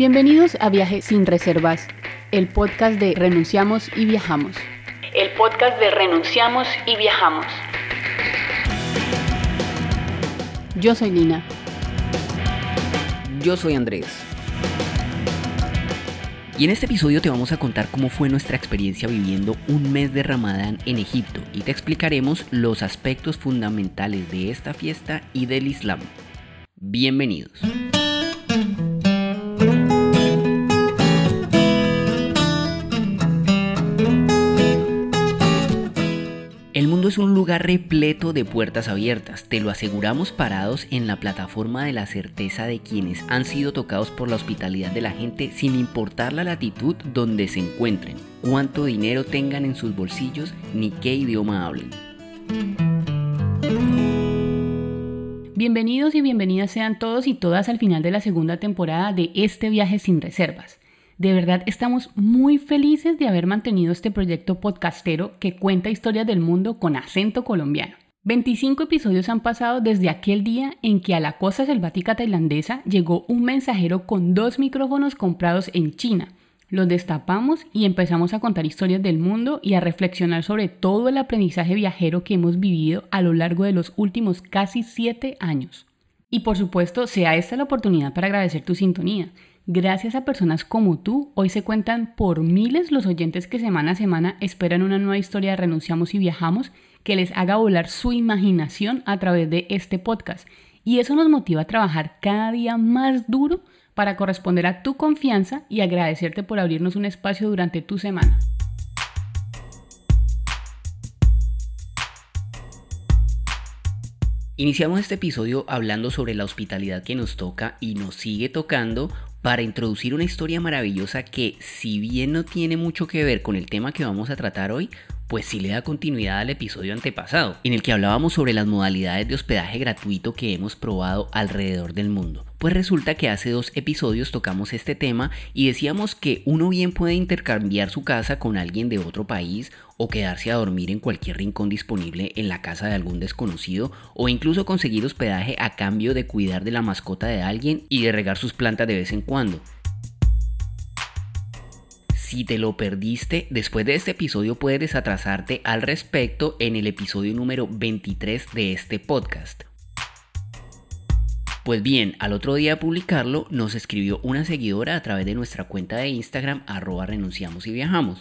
Bienvenidos a Viaje sin Reservas, el podcast de Renunciamos y Viajamos. El podcast de Renunciamos y Viajamos. Yo soy Lina. Yo soy Andrés. Y en este episodio te vamos a contar cómo fue nuestra experiencia viviendo un mes de Ramadán en Egipto y te explicaremos los aspectos fundamentales de esta fiesta y del Islam. Bienvenidos. Es un lugar repleto de puertas abiertas, te lo aseguramos parados en la plataforma de la certeza de quienes han sido tocados por la hospitalidad de la gente sin importar la latitud donde se encuentren, cuánto dinero tengan en sus bolsillos ni qué idioma hablen. Bienvenidos y bienvenidas sean todos y todas al final de la segunda temporada de este viaje sin reservas. De verdad estamos muy felices de haber mantenido este proyecto podcastero que cuenta historias del mundo con acento colombiano. 25 episodios han pasado desde aquel día en que a la costa selvática tailandesa llegó un mensajero con dos micrófonos comprados en China. Los destapamos y empezamos a contar historias del mundo y a reflexionar sobre todo el aprendizaje viajero que hemos vivido a lo largo de los últimos casi 7 años. Y por supuesto, sea esta la oportunidad para agradecer tu sintonía. Gracias a personas como tú, hoy se cuentan por miles los oyentes que semana a semana esperan una nueva historia de Renunciamos y Viajamos que les haga volar su imaginación a través de este podcast. Y eso nos motiva a trabajar cada día más duro para corresponder a tu confianza y agradecerte por abrirnos un espacio durante tu semana. Iniciamos este episodio hablando sobre la hospitalidad que nos toca y nos sigue tocando para introducir una historia maravillosa que si bien no tiene mucho que ver con el tema que vamos a tratar hoy, pues sí le da continuidad al episodio antepasado, en el que hablábamos sobre las modalidades de hospedaje gratuito que hemos probado alrededor del mundo. Pues resulta que hace dos episodios tocamos este tema y decíamos que uno bien puede intercambiar su casa con alguien de otro país o quedarse a dormir en cualquier rincón disponible en la casa de algún desconocido o incluso conseguir hospedaje a cambio de cuidar de la mascota de alguien y de regar sus plantas de vez en cuando. Si te lo perdiste, después de este episodio puedes atrasarte al respecto en el episodio número 23 de este podcast. Pues bien, al otro día de publicarlo nos escribió una seguidora a través de nuestra cuenta de Instagram arroba renunciamos y viajamos.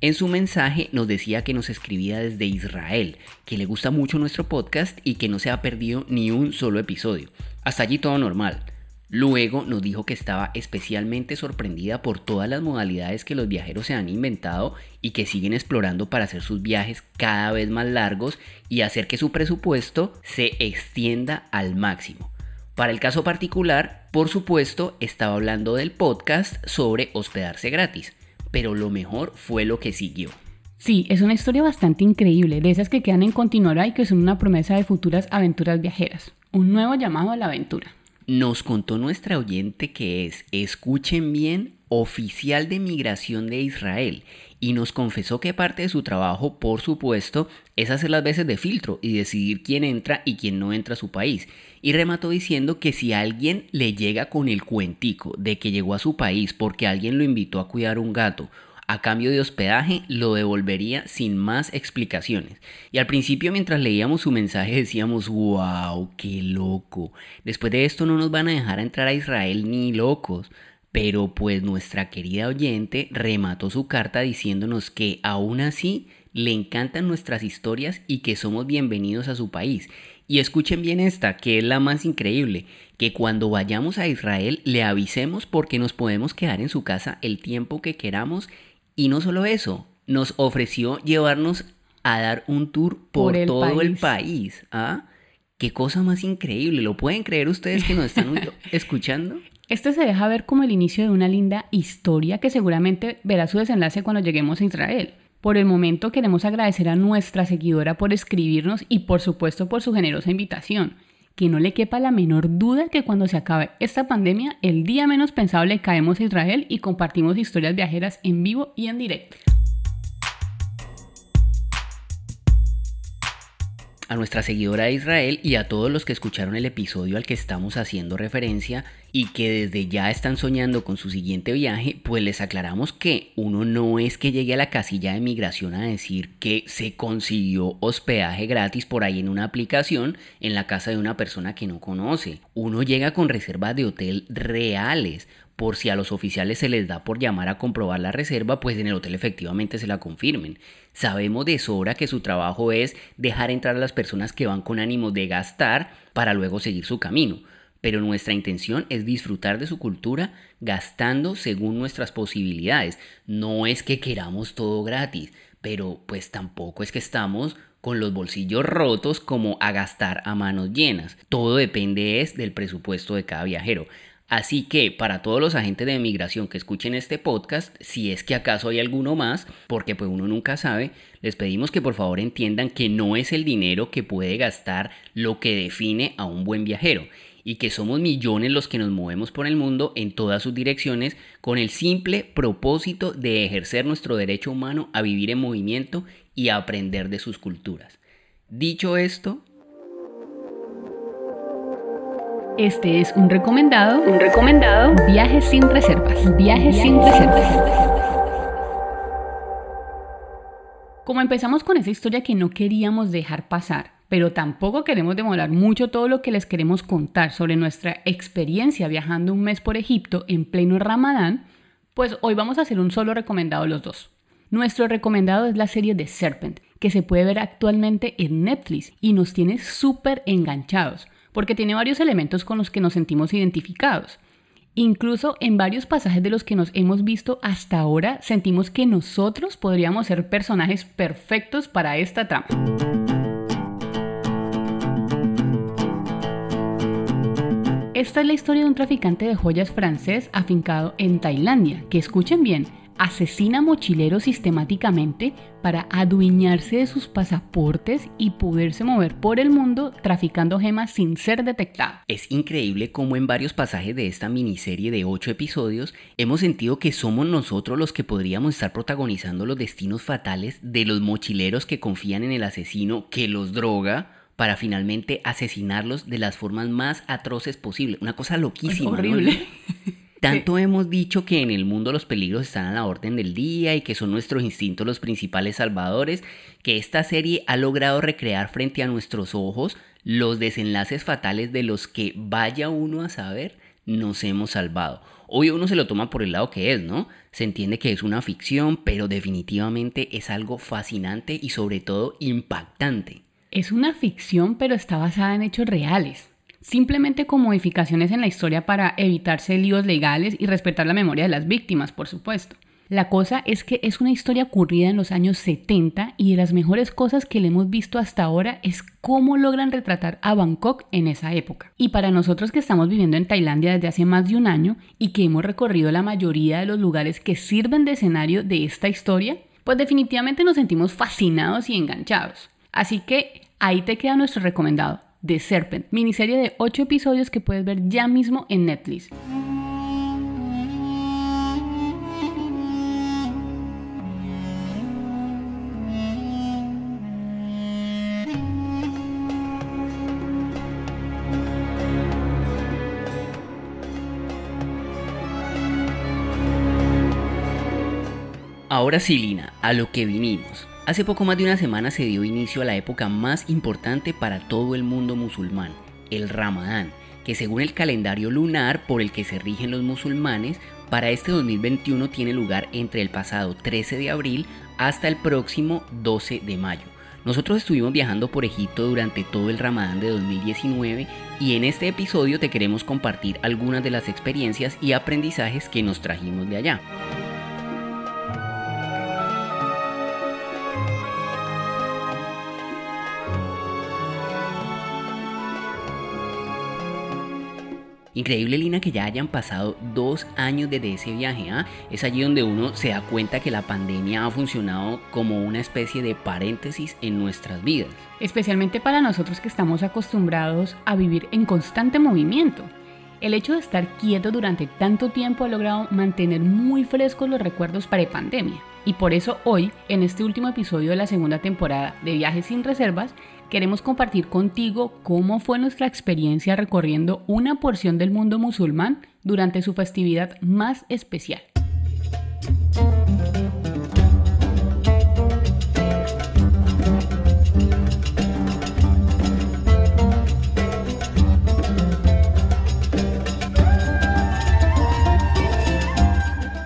En su mensaje nos decía que nos escribía desde Israel, que le gusta mucho nuestro podcast y que no se ha perdido ni un solo episodio. Hasta allí todo normal. Luego nos dijo que estaba especialmente sorprendida por todas las modalidades que los viajeros se han inventado y que siguen explorando para hacer sus viajes cada vez más largos y hacer que su presupuesto se extienda al máximo. Para el caso particular, por supuesto, estaba hablando del podcast sobre hospedarse gratis, pero lo mejor fue lo que siguió. Sí, es una historia bastante increíble, de esas que quedan en continuará y que son una promesa de futuras aventuras viajeras. Un nuevo llamado a la aventura nos contó nuestra oyente que es, escuchen bien, oficial de migración de Israel y nos confesó que parte de su trabajo, por supuesto, es hacer las veces de filtro y decidir quién entra y quién no entra a su país. Y remató diciendo que si alguien le llega con el cuentico de que llegó a su país porque alguien lo invitó a cuidar un gato a cambio de hospedaje lo devolvería sin más explicaciones. Y al principio mientras leíamos su mensaje decíamos, wow, qué loco. Después de esto no nos van a dejar entrar a Israel ni locos. Pero pues nuestra querida oyente remató su carta diciéndonos que aún así le encantan nuestras historias y que somos bienvenidos a su país. Y escuchen bien esta, que es la más increíble, que cuando vayamos a Israel le avisemos porque nos podemos quedar en su casa el tiempo que queramos y no solo eso, nos ofreció llevarnos a dar un tour por, todo el país. ¿Ah? Qué cosa más increíble. ¿Lo pueden creer ustedes que nos están escuchando? Este se deja ver como el inicio de una linda historia que seguramente verá su desenlace cuando lleguemos a Israel. Por el momento queremos agradecer a nuestra seguidora por escribirnos y por supuesto por su generosa invitación que no le quepa la menor duda que cuando se acabe esta pandemia, el día menos pensable caemos a Israel y compartimos historias viajeras en vivo y en directo. a nuestra seguidora de Israel y a todos los que escucharon el episodio al que estamos haciendo referencia y que desde ya están soñando con su siguiente viaje, pues les aclaramos que uno no es que llegue a la casilla de migración a decir que se consiguió hospedaje gratis por ahí en una aplicación en la casa de una persona que no conoce. Uno llega con reservas de hotel reales por si a los oficiales se les da por llamar a comprobar la reserva, pues en el hotel efectivamente se la confirmen. Sabemos de sobra que su trabajo es dejar entrar a las personas que van con ánimo de gastar para luego seguir su camino. Pero nuestra intención es disfrutar de su cultura gastando según nuestras posibilidades. No es que queramos todo gratis, pero pues tampoco es que estamos con los bolsillos rotos como a gastar a manos llenas. Todo depende es del presupuesto de cada viajero. Así que para todos los agentes de migración que escuchen este podcast, si es que acaso hay alguno más, porque pues uno nunca sabe, les pedimos que por favor entiendan que no es el dinero que puede gastar lo que define a un buen viajero y que somos millones los que nos movemos por el mundo en todas sus direcciones con el simple propósito de ejercer nuestro derecho humano a vivir en movimiento y a aprender de sus culturas. Dicho esto, este es un recomendado. Un recomendado. Viajes sin reservas. Viajes sin reservas. Como empezamos con esa historia que no queríamos dejar pasar, pero tampoco queremos demorar mucho todo lo que les queremos contar sobre nuestra experiencia viajando un mes por Egipto en pleno Ramadán, pues hoy vamos a hacer un solo recomendado los dos. Nuestro recomendado es la serie The Serpent, que se puede ver actualmente en Netflix y nos tiene súper enganchados porque tiene varios elementos con los que nos sentimos identificados. Incluso en varios pasajes de los que nos hemos visto hasta ahora, sentimos que nosotros podríamos ser personajes perfectos para esta trama. Esta es la historia de un traficante de joyas francés afincado en Tailandia, que escuchen bien, asesina mochileros sistemáticamente para adueñarse de sus pasaportes y poderse mover por el mundo traficando gemas sin ser detectado. Es increíble cómo en varios pasajes de esta miniserie de 8 episodios hemos sentido que somos nosotros los que podríamos estar protagonizando los destinos fatales de los mochileros que confían en el asesino que los droga para finalmente asesinarlos de las formas más atroces posibles. Una cosa loquísima. horrible. Tanto hemos dicho que en el mundo los peligros están a la orden del día y que son nuestros instintos los principales salvadores, que esta serie ha logrado recrear frente a nuestros ojos los desenlaces fatales de los que vaya uno a saber nos hemos salvado. Hoy uno se lo toma por el lado que es, ¿no? Se entiende que es una ficción, pero definitivamente es algo fascinante y sobre todo impactante. Es una ficción, pero está basada en hechos reales simplemente con modificaciones en la historia para evitarse líos legales y respetar la memoria de las víctimas, por supuesto. La cosa es que es una historia ocurrida en los años 70 y de las mejores cosas que le hemos visto hasta ahora es cómo logran retratar a Bangkok en esa época. Y para nosotros que estamos viviendo en Tailandia desde hace más de un año y que hemos recorrido la mayoría de los lugares que sirven de escenario de esta historia, pues definitivamente nos sentimos fascinados y enganchados. Así que ahí te queda nuestro recomendado. The Serpent, miniserie de 8 episodios que puedes ver ya mismo en Netflix. Ahora sí, Lina, a lo que vinimos. Hace poco más de una semana se dio inicio a la época más importante para todo el mundo musulmán, el Ramadán, que según el calendario lunar por el que se rigen los musulmanes, para este 2021 tiene lugar entre el pasado 13 de abril hasta el próximo 12 de mayo. Nosotros estuvimos viajando por Egipto durante todo el Ramadán de 2019 y en este episodio te queremos compartir algunas de las experiencias y aprendizajes que nos trajimos de allá. Increíble, Lina, que ya hayan pasado dos años desde ese viaje. ¿ah? Es allí donde uno se da cuenta que la pandemia ha funcionado como una especie de paréntesis en nuestras vidas. Especialmente para nosotros que estamos acostumbrados a vivir en constante movimiento. El hecho de estar quieto durante tanto tiempo ha logrado mantener muy frescos los recuerdos pre-pandemia. Y por eso hoy, en este último episodio de la segunda temporada de Viajes sin Reservas, queremos compartir contigo cómo fue nuestra experiencia recorriendo una porción del mundo musulmán durante su festividad más especial.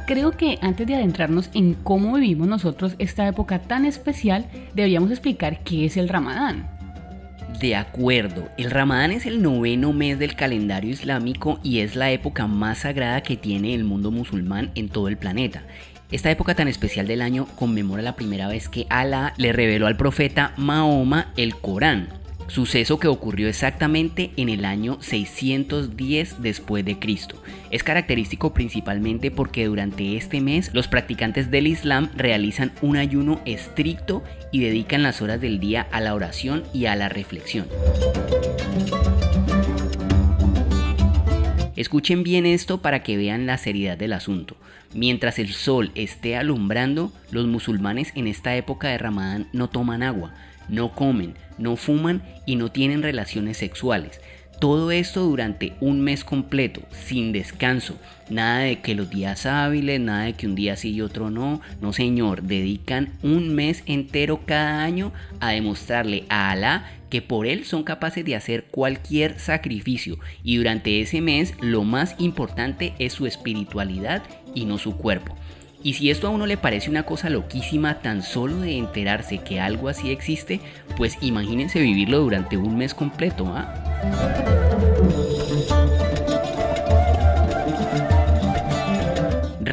Creo que antes de adentrarnos en cómo vivimos nosotros esta época tan especial, deberíamos explicar qué es el Ramadán. De acuerdo, el Ramadán es el noveno mes del calendario islámico y es la época más sagrada que tiene el mundo musulmán en todo el planeta. Esta época tan especial del año conmemora la primera vez que Alá le reveló al profeta Mahoma el Corán, suceso que ocurrió exactamente en el año 610 después de Cristo. Es característico principalmente porque durante este mes los practicantes del Islam realizan un ayuno estricto y dedican las horas del día a la oración y a la reflexión. Escuchen bien esto para que vean la seriedad del asunto. Mientras el sol esté alumbrando, los musulmanes en esta época de Ramadán no toman agua, no comen, no fuman y no tienen relaciones sexuales. Todo esto durante un mes completo, sin descanso. Nada de que los días hábiles, nada de que un día sí y otro no. No señor, dedican un mes entero cada año a demostrarle a Alá que por él son capaces de hacer cualquier sacrificio. Y durante ese mes lo más importante es su espiritualidad y no su cuerpo. Y si esto a uno le parece una cosa loquísima tan solo de enterarse que algo así existe, pues imagínense vivirlo durante un mes completo, ¿ah?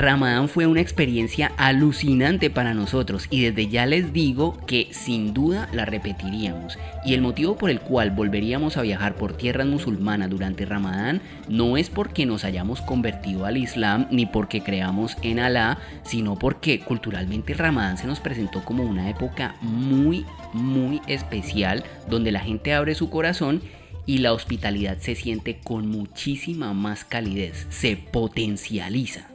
Ramadán fue una experiencia alucinante para nosotros y desde ya les digo que sin duda la repetiríamos. Y el motivo por el cual volveríamos a viajar por tierras musulmanas durante Ramadán no es porque nos hayamos convertido al Islam ni porque creamos en Alá, sino porque culturalmente Ramadán se nos presentó como una época muy, muy especial donde la gente abre su corazón y la hospitalidad se siente con muchísima más calidez, se potencializa.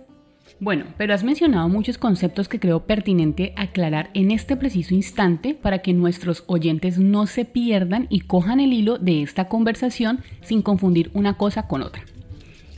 Bueno, pero has mencionado muchos conceptos que creo pertinente aclarar en este preciso instante para que nuestros oyentes no se pierdan y cojan el hilo de esta conversación sin confundir una cosa con otra.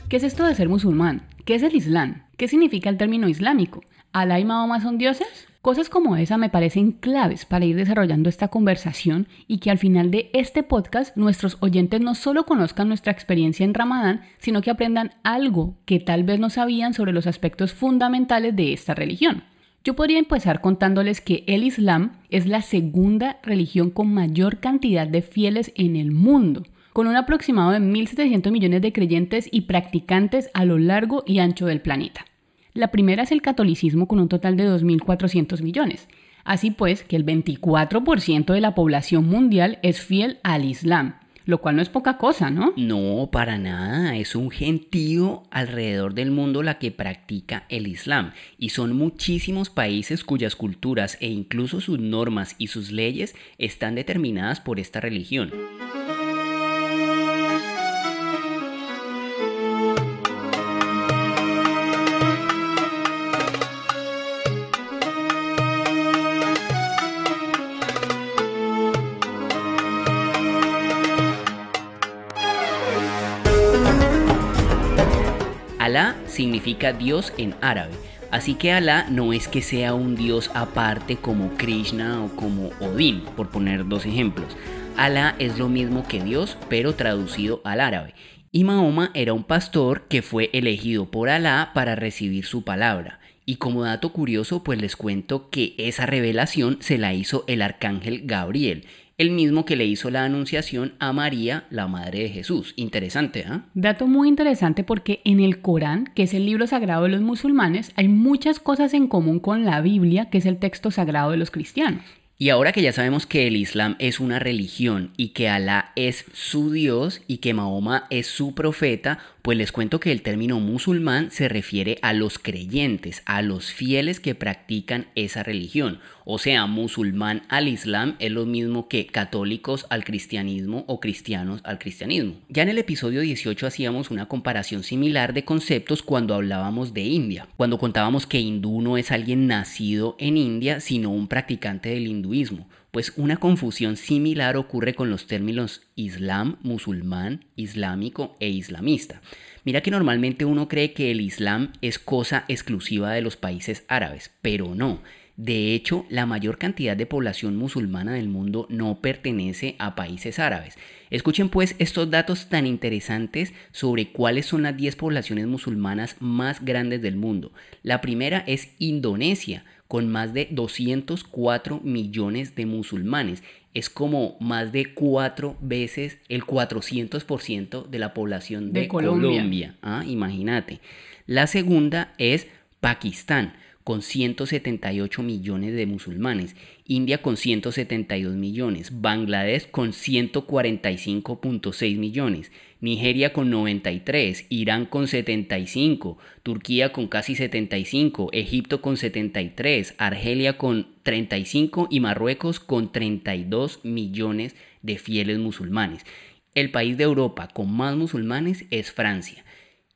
¿Qué es esto de ser musulmán? ¿Qué es el Islam? ¿Qué significa el término islámico? ¿Alá y Mahoma son dioses? Cosas como esa me parecen claves para ir desarrollando esta conversación y que al final de este podcast nuestros oyentes no solo conozcan nuestra experiencia en Ramadán, sino que aprendan algo que tal vez no sabían sobre los aspectos fundamentales de esta religión. Yo podría empezar contándoles que el Islam es la segunda religión con mayor cantidad de fieles en el mundo, con un aproximado de 1.700 millones de creyentes y practicantes a lo largo y ancho del planeta. La primera es el catolicismo con un total de 2.400 millones. Así pues, que el 24% de la población mundial es fiel al Islam, lo cual no es poca cosa, ¿no? No, para nada. Es un gentío alrededor del mundo la que practica el Islam. Y son muchísimos países cuyas culturas e incluso sus normas y sus leyes están determinadas por esta religión. Significa Dios en árabe, así que Alá no es que sea un Dios aparte como Krishna o como Odín, por poner dos ejemplos. Alá es lo mismo que Dios, pero traducido al árabe. Y Mahoma era un pastor que fue elegido por Alá para recibir su palabra. Y como dato curioso, pues les cuento que esa revelación se la hizo el arcángel Gabriel, el mismo que le hizo la anunciación a María, la madre de Jesús. Interesante, ¿ah? Dato muy interesante porque en el Corán, que es el libro sagrado de los musulmanes, hay muchas cosas en común con la Biblia, que es el texto sagrado de los cristianos. Y ahora que ya sabemos que el Islam es una religión y que Alá es su Dios y que Mahoma es su profeta, Pues les cuento que el término musulmán se refiere a los creyentes, a los fieles que practican esa religión. O sea, musulmán al islam es lo mismo que católicos al cristianismo o cristianos al cristianismo. Ya en el episodio 18 hacíamos una comparación similar de conceptos cuando hablábamos de India, cuando contábamos que hindú no es alguien nacido en India, sino un practicante del hinduismo. Pues una confusión similar ocurre con los términos islam, musulmán, islámico e islamista. Mira que normalmente uno cree que el islam es cosa exclusiva de los países árabes, pero no. De hecho, la mayor cantidad de población musulmana del mundo no pertenece a países árabes. Escuchen pues estos datos tan interesantes sobre cuáles son las 10 poblaciones musulmanas más grandes del mundo. La primera es Indonesia, con más de 204 millones de musulmanes. Es como más de cuatro veces el 400% de la población de, Colombia. Ah, imagínate. La segunda es Pakistán con 178 millones de musulmanes, India con 172 millones, Bangladesh con 145.6 millones, Nigeria con 93, Irán con 75, Turquía con casi 75, Egipto con 73, Argelia con 35 y Marruecos con 32 millones de fieles musulmanes. El país de Europa con más musulmanes es Francia.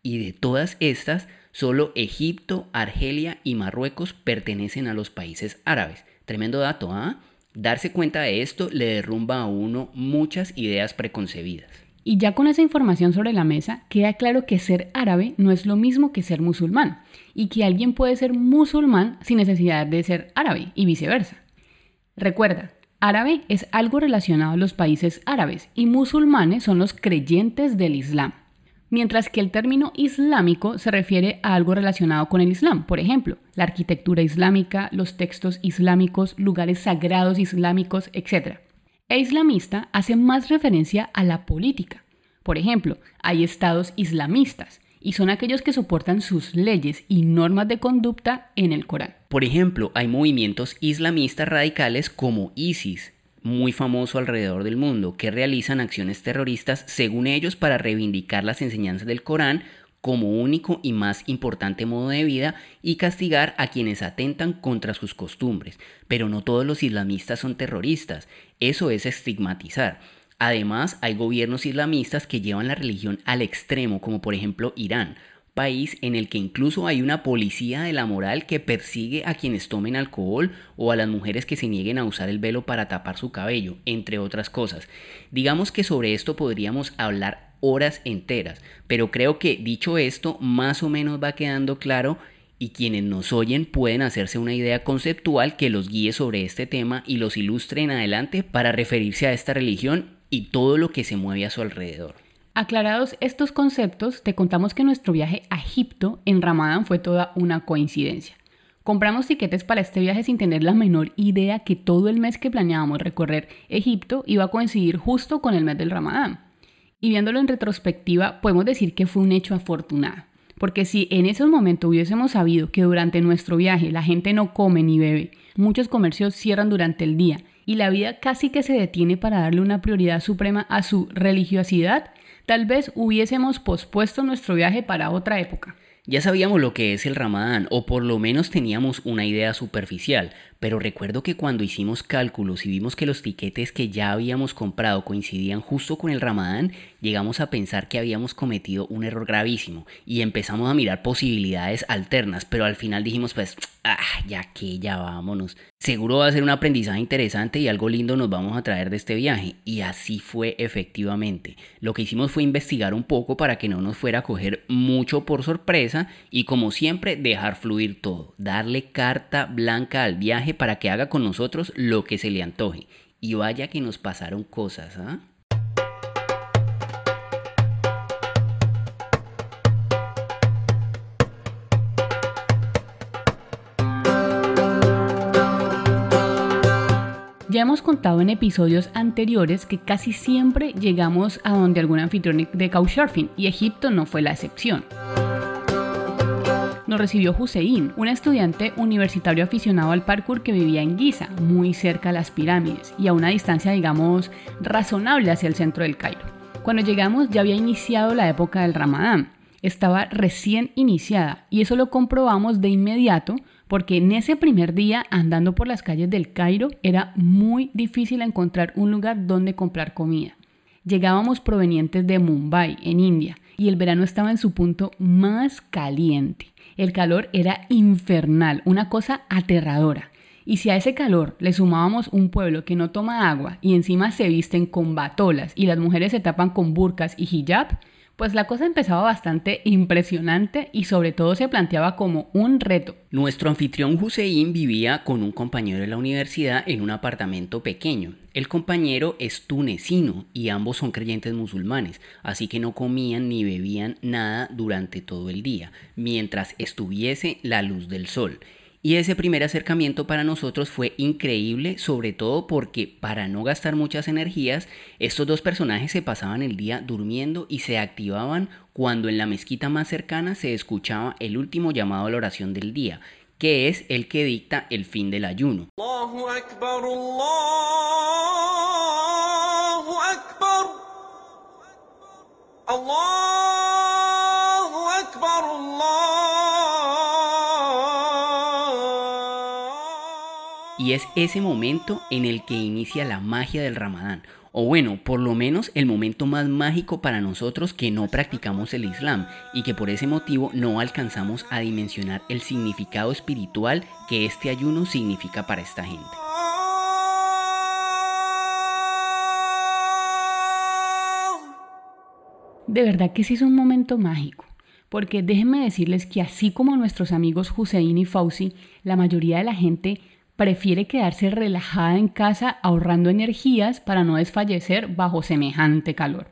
Y de todas estas, Solo Egipto, Argelia y Marruecos pertenecen a los países árabes. Tremendo dato, ¿ah? Darse cuenta de esto le derrumba a uno muchas ideas preconcebidas. Y ya con esa información sobre la mesa, queda claro que ser árabe no es lo mismo que ser musulmán, y que alguien puede ser musulmán sin necesidad de ser árabe, y viceversa. Recuerda, árabe es algo relacionado a los países árabes, y musulmanes son los creyentes del Islam mientras que el término islámico se refiere a algo relacionado con el Islam, por ejemplo, la arquitectura islámica, los textos islámicos, lugares sagrados islámicos, etc. E islamista hace más referencia a la política. Por ejemplo, hay estados islamistas, y son aquellos que soportan sus leyes y normas de conducta en el Corán. Por ejemplo, hay movimientos islamistas radicales como ISIS, muy famoso alrededor del mundo, que realizan acciones terroristas según ellos para reivindicar las enseñanzas del Corán como único y más importante modo de vida y castigar a quienes atentan contra sus costumbres. Pero no todos los islamistas son terroristas, eso es estigmatizar. Además, hay gobiernos islamistas que llevan la religión al extremo, como por ejemplo Irán, país en el que incluso hay una policía de la moral que persigue a quienes tomen alcohol o a las mujeres que se nieguen a usar el velo para tapar su cabello, entre otras cosas. Digamos que sobre esto podríamos hablar horas enteras, pero creo que dicho esto más o menos va quedando claro y quienes nos oyen pueden hacerse una idea conceptual que los guíe sobre este tema y los ilustre en adelante para referirse a esta religión y todo lo que se mueve a su alrededor. Aclarados estos conceptos, te contamos que nuestro viaje a Egipto en Ramadán fue toda una coincidencia. Compramos tiquetes para este viaje sin tener la menor idea que todo el mes que planeábamos recorrer Egipto iba a coincidir justo con el mes del Ramadán. Y viéndolo en retrospectiva, podemos decir que fue un hecho afortunado. Porque si en ese momento hubiésemos sabido que durante nuestro viaje la gente no come ni bebe, muchos comercios cierran durante el día y la vida casi que se detiene para darle una prioridad suprema a su religiosidad, Tal vez hubiésemos pospuesto nuestro viaje para otra época. Ya sabíamos lo que es el ramadán, o por lo menos teníamos una idea superficial, pero recuerdo que cuando hicimos cálculos y vimos que los tiquetes que ya habíamos comprado coincidían justo con el ramadán, llegamos a pensar que habíamos cometido un error gravísimo y empezamos a mirar posibilidades alternas, pero al final dijimos pues, ah, ya que ya vámonos. Seguro va a ser un aprendizaje interesante y algo lindo nos vamos a traer de este viaje. Y así fue efectivamente. Lo que hicimos fue investigar un poco para que no nos fuera a coger mucho por sorpresa y como siempre dejar fluir todo, darle carta blanca al viaje para que haga con nosotros lo que se le antoje. Y vaya que nos pasaron cosas, ¿ah? Ya hemos contado en episodios anteriores que casi siempre llegamos a donde algún anfitrión de Couchsurfing y Egipto no fue la excepción. Nos recibió Hussein, un estudiante universitario aficionado al parkour que vivía en Giza, muy cerca a las pirámides y a una distancia, digamos, razonable hacia el centro del Cairo. Cuando llegamos ya había iniciado la época del Ramadán. Estaba recién iniciada y eso lo comprobamos de inmediato porque en ese primer día andando por las calles del Cairo era muy difícil encontrar un lugar donde comprar comida. Llegábamos provenientes de Mumbai, en India, y el verano estaba en su punto más caliente. El calor era infernal, una cosa aterradora. Y si a ese calor le sumábamos un pueblo que no toma agua y encima se visten con batolas y las mujeres se tapan con burkas y hijab, pues la cosa empezaba bastante impresionante y sobre todo se planteaba como un reto. Nuestro anfitrión Hussein vivía con un compañero de la universidad en un apartamento pequeño. El compañero es tunecino y ambos son creyentes musulmanes, así que no comían ni bebían nada durante todo el día, mientras estuviese la luz del sol. Y ese primer acercamiento para nosotros fue increíble, sobre todo porque para no gastar muchas energías, estos dos personajes se pasaban el día durmiendo y se activaban cuando en la mezquita más cercana se escuchaba el último llamado a la oración del día, que es el que dicta el fin del ayuno. Es ese momento en el que inicia la magia del ramadán, o bueno, por lo menos el momento más mágico para nosotros que no practicamos el Islam y que por ese motivo no alcanzamos a dimensionar el significado espiritual que este ayuno significa para esta gente. De verdad que sí es un momento mágico porque déjenme decirles que así como nuestros amigos Hussein y Fauci, la mayoría de la gente prefiere quedarse relajada en casa ahorrando energías para no desfallecer bajo semejante calor.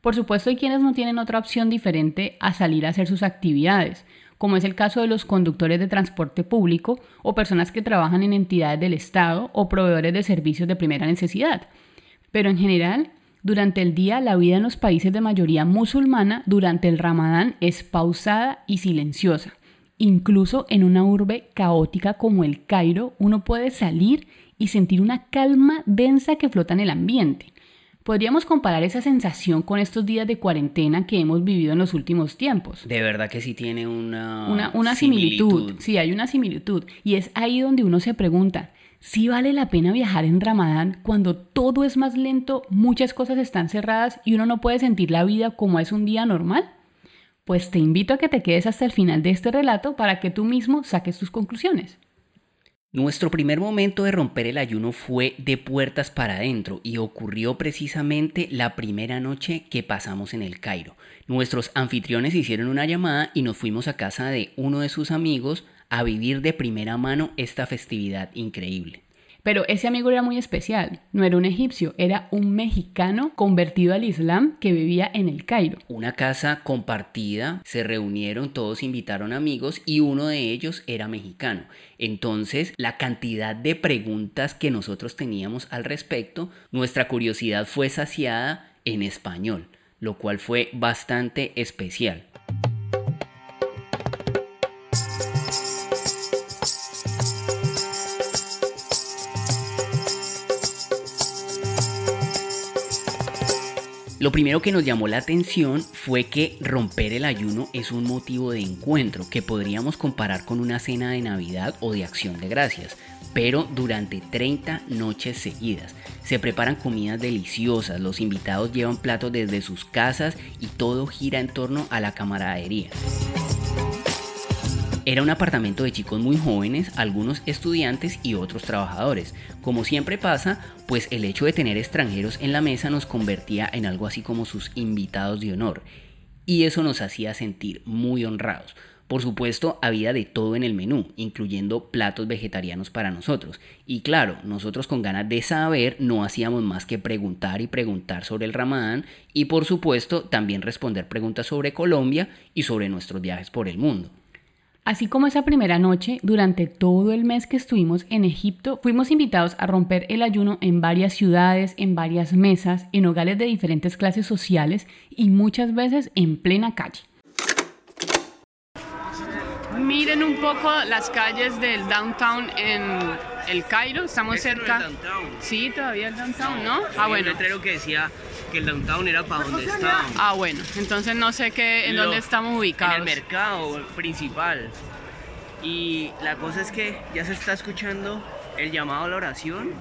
Por supuesto hay quienes no tienen otra opción diferente a salir a hacer sus actividades, como es el caso de los conductores de transporte público o personas que trabajan en entidades del Estado o proveedores de servicios de primera necesidad. Pero en general, durante el día la vida en los países de mayoría musulmana durante el ramadán es pausada y silenciosa Incluso en una urbe caótica como el Cairo, uno puede salir y sentir una calma densa que flota en el ambiente. Podríamos comparar esa sensación con estos días de cuarentena que hemos vivido en los últimos tiempos. De verdad que sí tiene una, una, similitud. Sí, hay una similitud. Y es ahí donde uno se pregunta, si vale la pena viajar en Ramadán cuando todo es más lento, muchas cosas están cerradas y uno no puede sentir la vida como es un día normal? Pues te invito a que te quedes hasta el final de este relato para que tú mismo saques tus conclusiones. Nuestro primer momento de romper el ayuno fue de puertas para adentro y ocurrió precisamente la primera noche que pasamos en el Cairo. Nuestros anfitriones hicieron una llamada y nos fuimos a casa de uno de sus amigos a vivir de primera mano esta festividad increíble. Pero ese amigo era muy especial, no era un egipcio, era un mexicano convertido al Islam que vivía en el Cairo. Una casa compartida, se reunieron, todos invitaron amigos y uno de ellos era mexicano. Entonces, la cantidad de preguntas que nosotros teníamos al respecto, nuestra curiosidad fue saciada en español, lo cual fue bastante especial. Lo primero que nos llamó la atención fue que romper el ayuno es un motivo de encuentro que podríamos comparar con una cena de Navidad o de acción de gracias, pero durante 30 noches seguidas. Se preparan comidas deliciosas, los invitados llevan platos desde sus casas y todo gira en torno a la camaradería. Era un apartamento de chicos muy jóvenes, algunos estudiantes y otros trabajadores. Como siempre pasa, pues el hecho de tener extranjeros en la mesa nos convertía en algo así como sus invitados de honor. Y eso nos hacía sentir muy honrados. Por supuesto, había de todo en el menú, incluyendo platos vegetarianos para nosotros. Y claro, nosotros con ganas de saber no hacíamos más que preguntar y preguntar sobre el ramadán y por supuesto también responder preguntas sobre Colombia y sobre nuestros viajes por el mundo. Así como esa primera noche, durante todo el mes que estuvimos en Egipto, fuimos invitados a romper el ayuno en varias ciudades, en varias mesas, en hogares de diferentes clases sociales y muchas veces en plena calle. Miren un poco las calles del downtown en el Cairo, estamos cerca. Downtown. Sí, todavía el downtown, ¿no? Ah, bueno. letrero que decía que el downtown era para donde estábamos. Ah, bueno, entonces no sé qué, en Lo- dónde estamos ubicados. En el mercado principal. Y la cosa es que ya se está escuchando el llamado a la oración,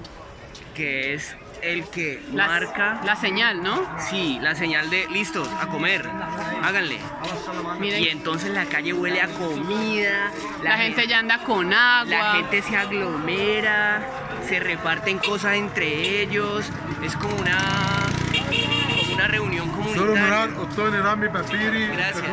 que es el que La- marca, la señal, ¿no? sí, la señal de listos, a comer, háganle. Miren, Y entonces la calle huele a comida, la, gente ya anda con agua. la gente se aglomera, se reparten cosas entre ellos, es como una, como una reunión Solo comunitaria. Gracias.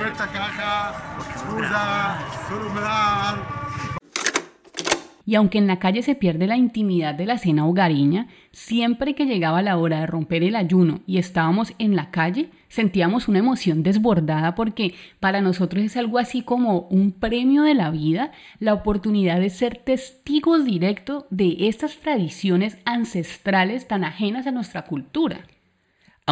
Y aunque en la calle se pierde la intimidad de la cena hogareña, siempre que llegaba la hora de romper el ayuno y estábamos en la calle, sentíamos una emoción desbordada porque para nosotros es algo así como un premio de la vida, la oportunidad de ser testigos directos de estas tradiciones ancestrales tan ajenas a nuestra cultura.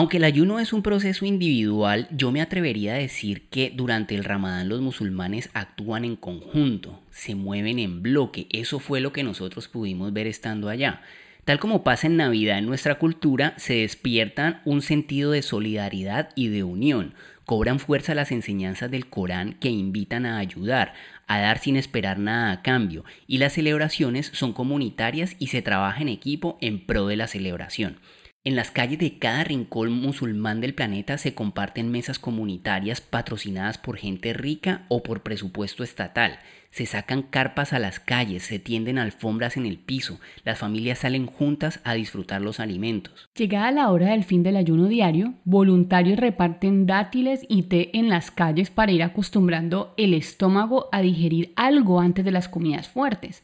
Aunque el ayuno es un proceso individual, yo me atrevería a decir que durante el ramadán los musulmanes actúan en conjunto, se mueven en bloque, eso fue lo que nosotros pudimos ver estando allá. Tal como pasa en Navidad en nuestra cultura, se despiertan un sentido de solidaridad y de unión, cobran fuerza las enseñanzas del Corán que invitan a ayudar, a dar sin esperar nada a cambio, y las celebraciones son comunitarias y se trabaja en equipo en pro de la celebración. En las calles de cada rincón musulmán del planeta se comparten mesas comunitarias patrocinadas por gente rica o por presupuesto estatal. Se sacan carpas a las calles, se tienden alfombras en el piso, las familias salen juntas a disfrutar los alimentos. Llegada la hora del fin del ayuno diario, voluntarios reparten dátiles y té en las calles para ir acostumbrando el estómago a digerir algo antes de las comidas fuertes.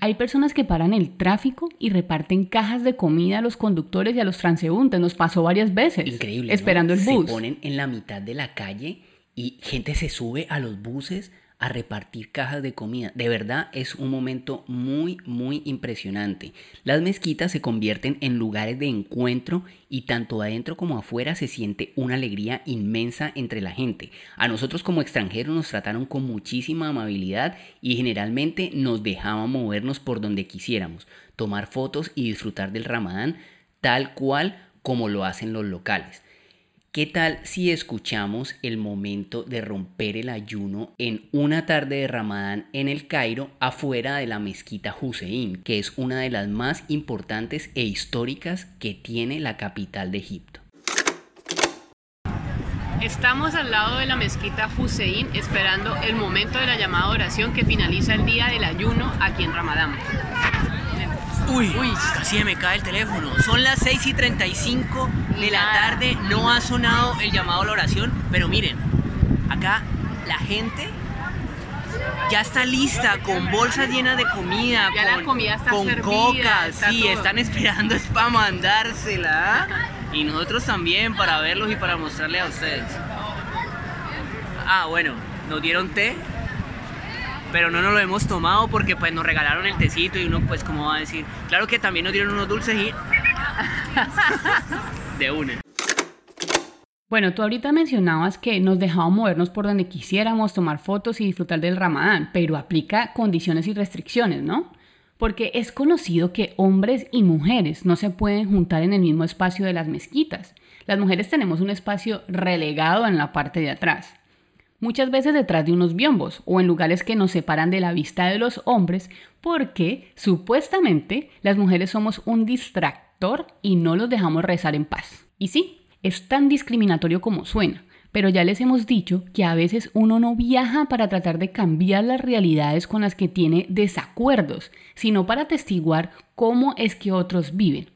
Hay personas que paran el tráfico y reparten cajas de comida a los conductores y a los transeúntes. Nos pasó varias veces. Increíble. ¿no? Esperando el bus. Se ponen en la mitad de la calle y gente se sube a los buses a repartir cajas de comida. De verdad es un momento muy, muy impresionante. Las mezquitas se convierten en lugares de encuentro y tanto adentro como afuera se siente una alegría inmensa entre la gente. A nosotros como extranjeros nos trataron con muchísima amabilidad y generalmente nos dejaban movernos por donde quisiéramos, tomar fotos y disfrutar del ramadán tal cual como lo hacen los locales. ¿Qué tal si escuchamos el momento de romper el ayuno en una tarde de Ramadán en el Cairo afuera de la mezquita Hussein, que es una de las más importantes e históricas que tiene la capital de Egipto? Estamos al lado de la mezquita Hussein esperando el momento de la llamada oración que finaliza el día del ayuno aquí en Ramadán. Uy, uy, casi me cae el teléfono. Son las 6 y 35 de la tarde, no ha sonado el llamado a la oración, pero miren, acá la gente ya está lista con bolsas llenas de comida, Ya la con, comida está con servida, coca, está sí, todo. están esperando es para mandársela. Y nosotros también para verlos y para mostrarles a ustedes. Ah, bueno, nos dieron té, pero no nos lo hemos tomado porque pues nos regalaron el tecito y uno pues cómo va a decir. Claro que también nos dieron unos dulces y de una. Bueno, tú ahorita mencionabas que nos dejaban movernos por donde quisiéramos, tomar fotos y disfrutar del ramadán, pero aplica condiciones y restricciones, ¿no? Porque es conocido que hombres y mujeres no se pueden juntar en el mismo espacio de las mezquitas. Las mujeres tenemos un espacio relegado en la parte de atrás. Muchas veces detrás de unos biombos o en lugares que nos separan de la vista de los hombres porque supuestamente las mujeres somos un distractor y no los dejamos rezar en paz. Y sí, es tan discriminatorio como suena, pero ya les hemos dicho que a veces uno no viaja para tratar de cambiar las realidades con las que tiene desacuerdos, sino para atestiguar cómo es que otros viven.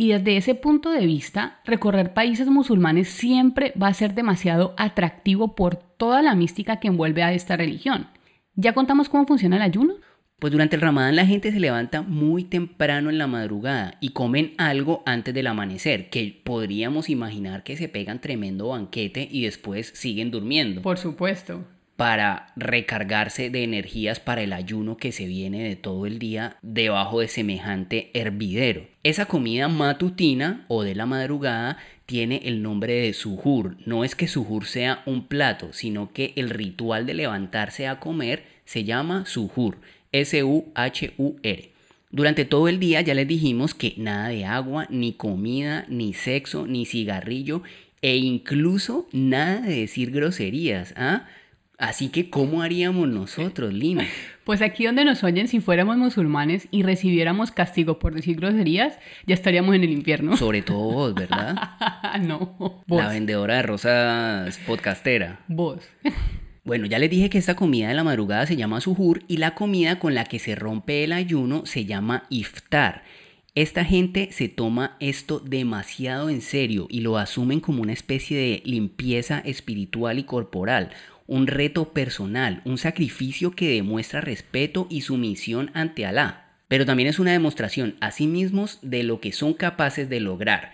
Y desde ese punto de vista, recorrer países musulmanes siempre va a ser demasiado atractivo por toda la mística que envuelve a esta religión. ¿Ya contamos cómo funciona el ayuno? Pues durante el ramadán la gente se levanta muy temprano en la madrugada y comen algo antes del amanecer, que podríamos imaginar que se pegan tremendo banquete y después siguen durmiendo Por supuesto. Para recargarse de energías para el ayuno que se viene de todo el día debajo de semejante hervidero. Esa comida matutina o de la madrugada tiene el nombre de suhur. No es que suhur sea un plato, sino que el ritual de levantarse a comer se llama suhur. S-U-H-U-R. Durante todo el día ya les dijimos que nada de agua, ni comida, ni sexo, ni cigarrillo e incluso nada de decir groserías. ¿ah? Así que, ¿cómo haríamos nosotros, Lina? Pues aquí donde nos oyen, si fuéramos musulmanes y recibiéramos castigo por decir groserías, ya estaríamos en el infierno. Sobre todo vos, ¿verdad? no, vos. La vendedora de rosas podcastera. Vos. Bueno, ya les dije que esta comida de la madrugada se llama suhur y la comida con la que se rompe el ayuno se llama iftar. Esta gente se toma esto demasiado en serio y lo asumen como una especie de limpieza espiritual y corporal, un reto personal, un sacrificio que demuestra respeto y sumisión ante Alá. Pero también es una demostración a sí mismos de lo que son capaces de lograr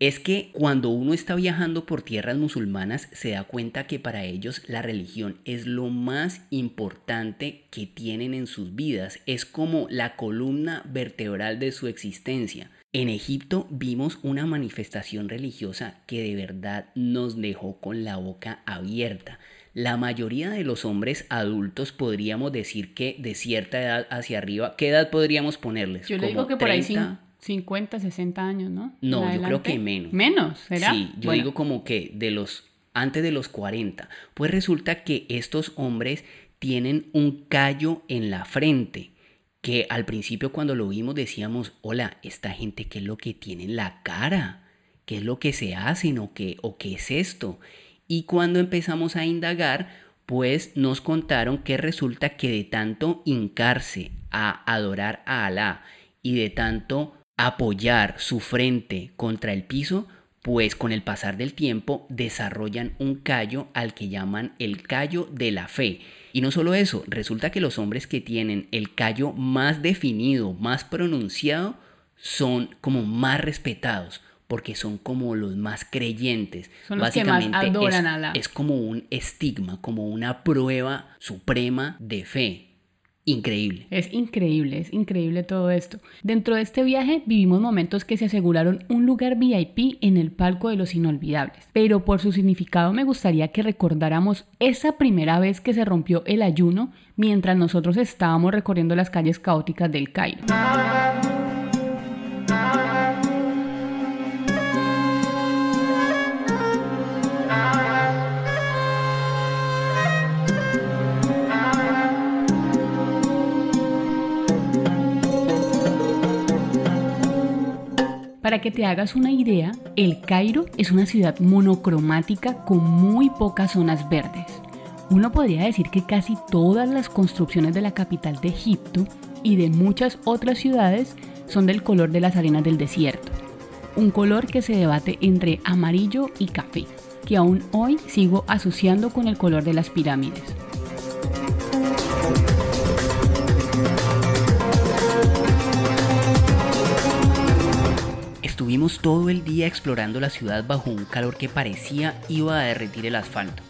es que cuando uno está viajando por tierras musulmanas se da cuenta que para ellos la religión es lo más importante que tienen en sus vidas, es como la columna vertebral de su existencia. En Egipto vimos una manifestación religiosa que de verdad nos dejó con la boca abierta. La mayoría de los hombres adultos podríamos decir que de cierta edad hacia arriba, ¿qué edad podríamos ponerles? Yo le digo que por ahí 50, 60 años, ¿no? No, yo creo que menos. ¿Menos? ¿Será? Sí, yo digo como que de los antes de los 40. Pues resulta que estos hombres tienen un callo en la frente que al principio cuando lo vimos decíamos, hola, esta gente, ¿qué es lo que tiene en la cara? ¿Qué es lo que se hacen o qué, o qué es esto? Y cuando empezamos a indagar, pues nos contaron que resulta que de tanto hincarse a adorar a Alá y de tanto apoyar su frente contra el piso, pues con el pasar del tiempo desarrollan un callo al que llaman el callo de la fe. Y no solo eso, resulta que los hombres que tienen el callo más definido, más pronunciado, son como más respetados, porque son como los más creyentes. Son los Básicamente que más adoran es, a la... es como un estigma, como una prueba suprema de fe. Increíble. Es increíble, es increíble todo esto. Dentro de este viaje vivimos momentos que se aseguraron un lugar VIP en el palco de los inolvidables, pero por su significado me gustaría que recordáramos esa primera vez que se rompió el ayuno mientras nosotros estábamos recorriendo las calles caóticas del Cairo. Para que te hagas una idea, el Cairo es una ciudad monocromática con muy pocas zonas verdes. Uno podría decir que casi todas las construcciones de la capital de Egipto y de muchas otras ciudades son del color de las arenas del desierto, un color que se debate entre amarillo y café, que aún hoy sigo asociando con el color de las pirámides. Estuvimos todo el día explorando la ciudad bajo un calor que parecía iba a derretir el asfalto.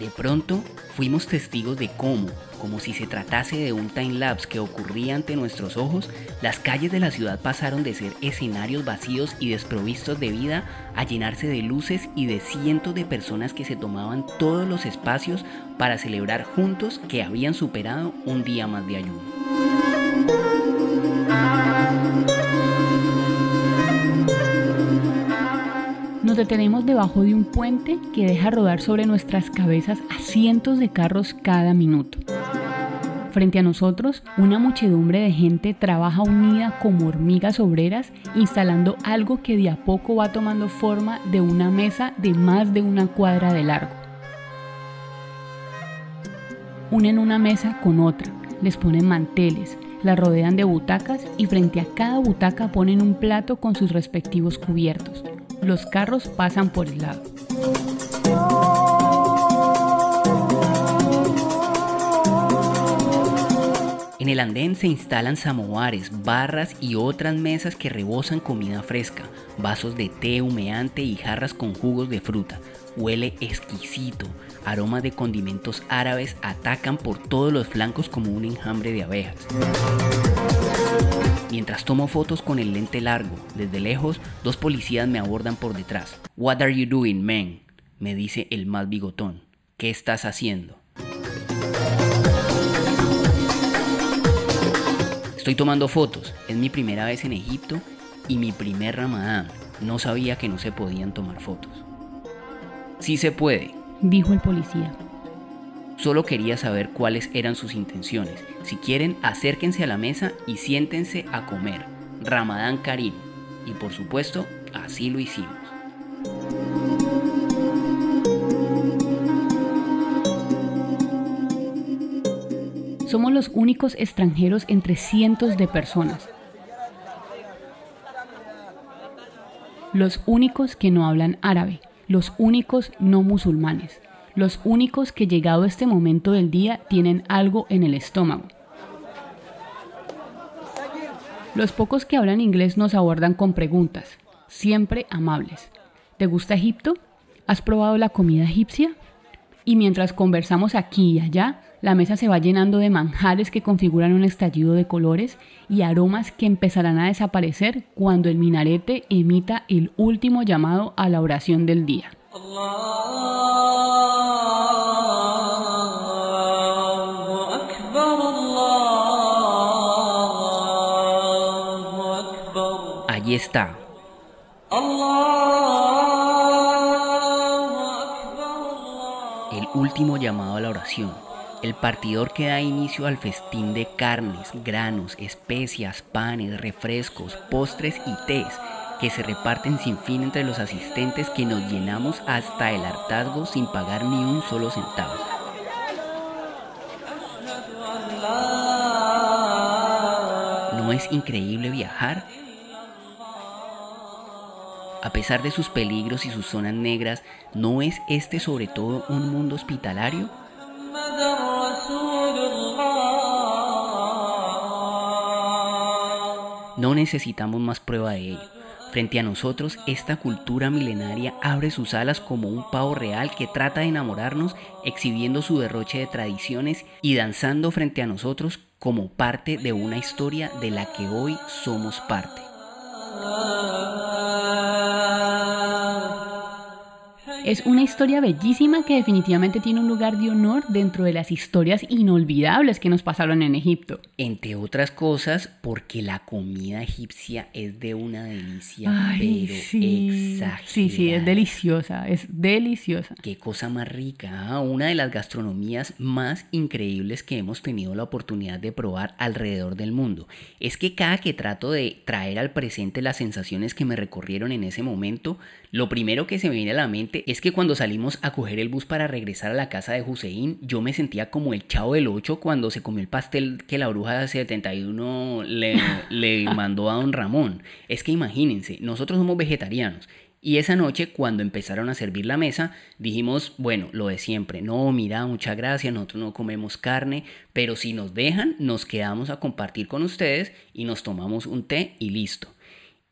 De pronto fuimos testigos de cómo, como si se tratase de un time lapse que ocurría ante nuestros ojos, las calles de la ciudad pasaron de ser escenarios vacíos y desprovistos de vida a llenarse de luces y de cientos de personas que se tomaban todos los espacios para celebrar juntos que habían superado un día más de ayuno. Nos detenemos debajo de un puente que deja rodar sobre nuestras cabezas a cientos de carros cada minuto. Frente a nosotros, una muchedumbre de gente trabaja unida como hormigas obreras instalando algo que de a poco va tomando forma de una mesa de más de una cuadra de largo. Unen una mesa con otra, les ponen manteles, la rodean de butacas y frente a cada butaca ponen un plato con sus respectivos cubiertos. Los carros pasan por el lado. En el andén se instalan samovares, barras y otras mesas que rebosan comida fresca, vasos de té humeante y jarras con jugos de fruta. Huele exquisito, aromas de condimentos árabes atacan por todos los flancos como un enjambre de abejas. Mientras tomo fotos con el lente largo, desde lejos, dos policías me abordan por detrás. What are you doing, man? me dice el más bigotón. ¿Qué estás haciendo? Estoy tomando fotos. Es mi primera vez en Egipto y mi primer ramadán. No sabía que no se podían tomar fotos. Sí se puede, dijo el policía. Solo quería saber cuáles eran sus intenciones. Si quieren, acérquense a la mesa y siéntense a comer. Ramadán Karim. Y por supuesto, así lo hicimos. Somos los únicos extranjeros entre cientos de personas. Los únicos que no hablan árabe, los únicos no musulmanes, los únicos que llegado este momento del día tienen algo en el estómago. Los pocos que hablan inglés nos abordan con preguntas, siempre amables. ¿Te gusta Egipto? ¿Has probado la comida egipcia? Y mientras conversamos aquí y allá, la mesa se va llenando de manjares que configuran un estallido de colores y aromas que empezarán a desaparecer cuando el minarete emita el último llamado a la oración del día. Allí está. El último llamado a la oración. El partidor que da inicio al festín de carnes, granos, especias, panes, refrescos, postres y tés que se reparten sin fin entre los asistentes que nos llenamos hasta el hartazgo sin pagar ni un solo centavo. ¿No es increíble viajar? A pesar de sus peligros y sus zonas negras, ¿no es este sobre todo un mundo hospitalario? No necesitamos más prueba de ello. Frente a nosotros, esta cultura milenaria abre sus alas como un pavo real que trata de enamorarnos, exhibiendo su derroche de tradiciones y danzando frente a nosotros como parte de una historia de la que hoy somos parte. Es una historia bellísima que definitivamente tiene un lugar de honor dentro de las historias inolvidables que nos pasaron en Egipto. Entre otras cosas, porque la comida egipcia es de una delicia, pero sí. Sí, sí, es deliciosa, es deliciosa. Qué cosa más rica, ¿ah? una de las gastronomías más increíbles que hemos tenido la oportunidad de probar alrededor del mundo. Es que cada que trato de traer al presente las sensaciones que me recorrieron en ese momento, lo primero que se me viene a la mente es que cuando salimos a coger el bus para regresar a la casa de Hussein, yo me sentía como el chavo del 8 cuando se comió el pastel que la bruja de 71 le, le mandó a don Ramón. Es que imagínense, nosotros somos vegetarianos. Y esa noche, cuando empezaron a servir la mesa, dijimos, bueno, lo de siempre, no, mira, muchas gracias, nosotros no comemos carne, pero si nos dejan, nos quedamos a compartir con ustedes y nos tomamos un té y listo.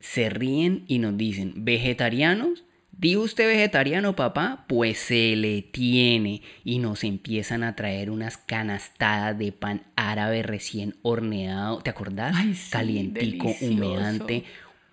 Se ríen y nos dicen, vegetarianos, ¿Dijo usted vegetariano, papá? Pues se le tiene. Y nos empiezan a traer unas canastadas de pan árabe recién horneado. ¿Te acordás? Calientico, humeante,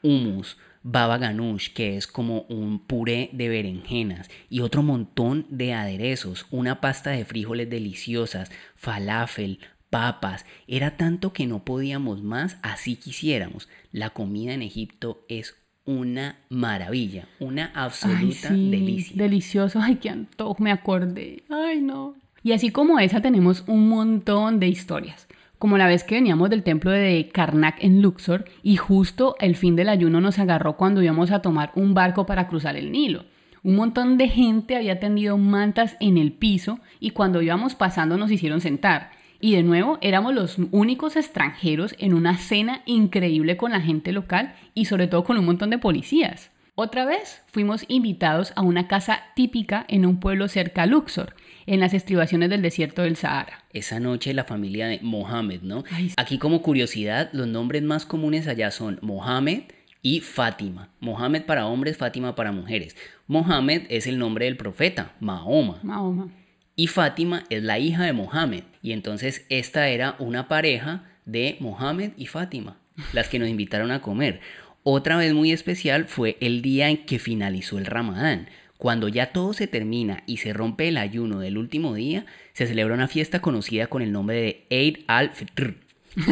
hummus, baba ganoush, que es como un puré de berenjenas. Y otro montón de aderezos. Una pasta de frijoles deliciosas, falafel, papas. Era tanto que no podíamos más, así quisiéramos. La comida en Egipto es una maravilla, una absoluta delicia. Delicioso, ay, qué antojo, me acordé, ay no. Y así como esa tenemos un montón de historias, como la vez que veníamos del templo de Karnak en Luxor y justo el fin del ayuno nos agarró cuando íbamos a tomar un barco para cruzar el Nilo. Un montón de gente había tendido mantas en el piso y cuando íbamos pasando nos hicieron sentar. Y de nuevo éramos los únicos extranjeros en una cena increíble con la gente local y sobre todo con un montón de policías. Otra vez fuimos invitados a una casa típica en un pueblo cerca a Luxor, en las estribaciones del desierto del Sahara. Esa noche la familia de Mohamed, ¿no? Aquí como curiosidad, los nombres más comunes allá son Mohamed y Fátima. Mohamed para hombres, Fátima para mujeres. Mohamed es el nombre del profeta, Mahoma. Mahoma. Y Fátima es la hija de Mohamed. Y entonces esta era una pareja de Mohamed y Fátima, las que nos invitaron a comer. Otra vez muy especial fue el día en que finalizó el Ramadán. Cuando ya todo se termina y se rompe el ayuno del último día, se celebra una fiesta conocida con el nombre de Eid al-Fitr.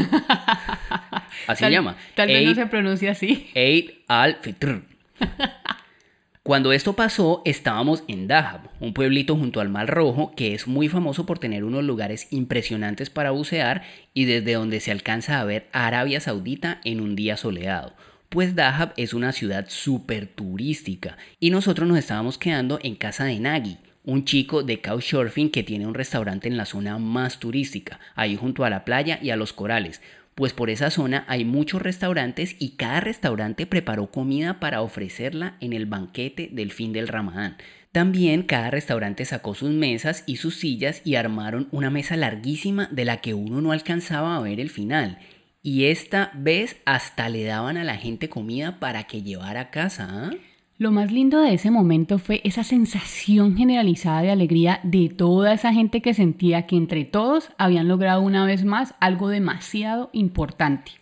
Así Tal- se llama. Tal vez no se pronuncia así. Eid al-Fitr. Cuando esto pasó, estábamos en Dahab, un pueblito junto al Mar Rojo que es muy famoso por tener unos lugares impresionantes para bucear y desde donde se alcanza a ver Arabia Saudita en un día soleado. Pues Dahab es una ciudad súper turística y nosotros nos estábamos quedando en casa de Nagi, un chico de Couchsurfing que tiene un restaurante en la zona más turística, ahí junto a la playa y a los corales. Pues por esa zona hay muchos restaurantes y cada restaurante preparó comida para ofrecerla en el banquete del fin del Ramadán. También cada restaurante sacó sus mesas y sus sillas y armaron una mesa larguísima de la que uno no alcanzaba a ver el final. Y esta vez hasta le daban a la gente comida para que llevara a casa. ¿ah? Lo más lindo de ese momento fue esa sensación generalizada de alegría de toda esa gente que sentía que entre todos habían logrado una vez más algo demasiado importante.